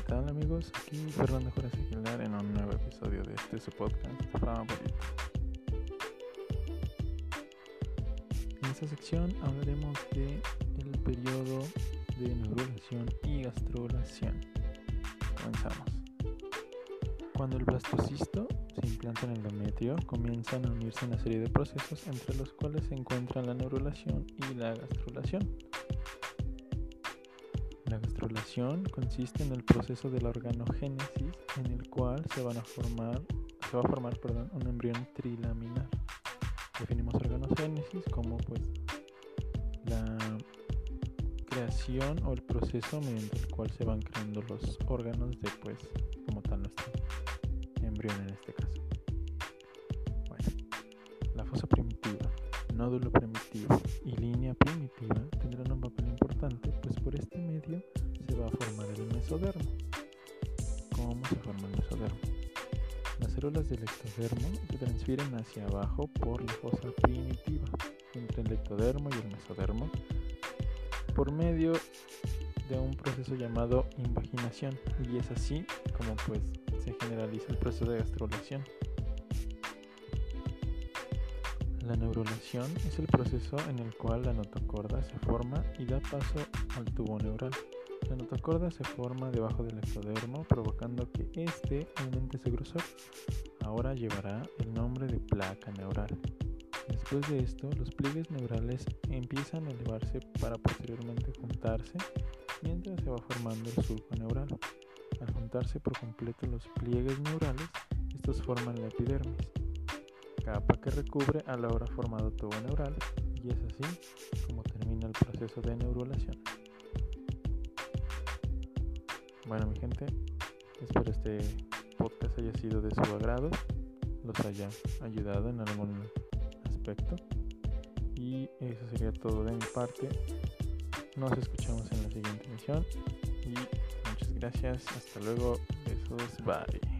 todos, aquí Fernando Juárez Aguilar en un nuevo episodio de este su podcast favorito. En esta sección hablaremos de el periodo de neurulación y gastrulación. Comenzamos. Cuando el blastocisto se implanta en el endometrio, comienzan a unirse una serie de procesos entre los cuales se encuentran la neurulación y la gastrulación. La gastrulación consiste en el proceso de la organogénesis en el cual se, van a formar, se va a formar perdón, un embrión trilaminar. Definimos organogénesis como pues la creación o el proceso mediante el cual se van creando los órganos de pues como tal nuestro embrión en este caso. Bueno, la fosa primitiva, nódulo primitivo y línea primitiva ¿Cómo se forma el mesodermo? Las células del ectodermo se transfieren hacia abajo por la fosa primitiva entre el ectodermo y el mesodermo por medio de un proceso llamado invaginación y es así como pues se generaliza el proceso de gastrulación. La neurulación es el proceso en el cual la notocorda se forma y da paso al tubo neural. La notocorda se forma debajo del ectodermo provocando que éste aumente su grosor. Ahora llevará el nombre de placa neural. Después de esto, los pliegues neurales empiezan a elevarse para posteriormente juntarse mientras se va formando el surco neural. Al juntarse por completo los pliegues neurales, estos forman la epidermis capa que recubre a la hora formado tubo neural y es así como termina el proceso de neurulación. Bueno mi gente, espero este podcast haya sido de su agrado, los haya ayudado en algún aspecto y eso sería todo de mi parte. Nos escuchamos en la siguiente emisión y muchas gracias, hasta luego, besos, bye.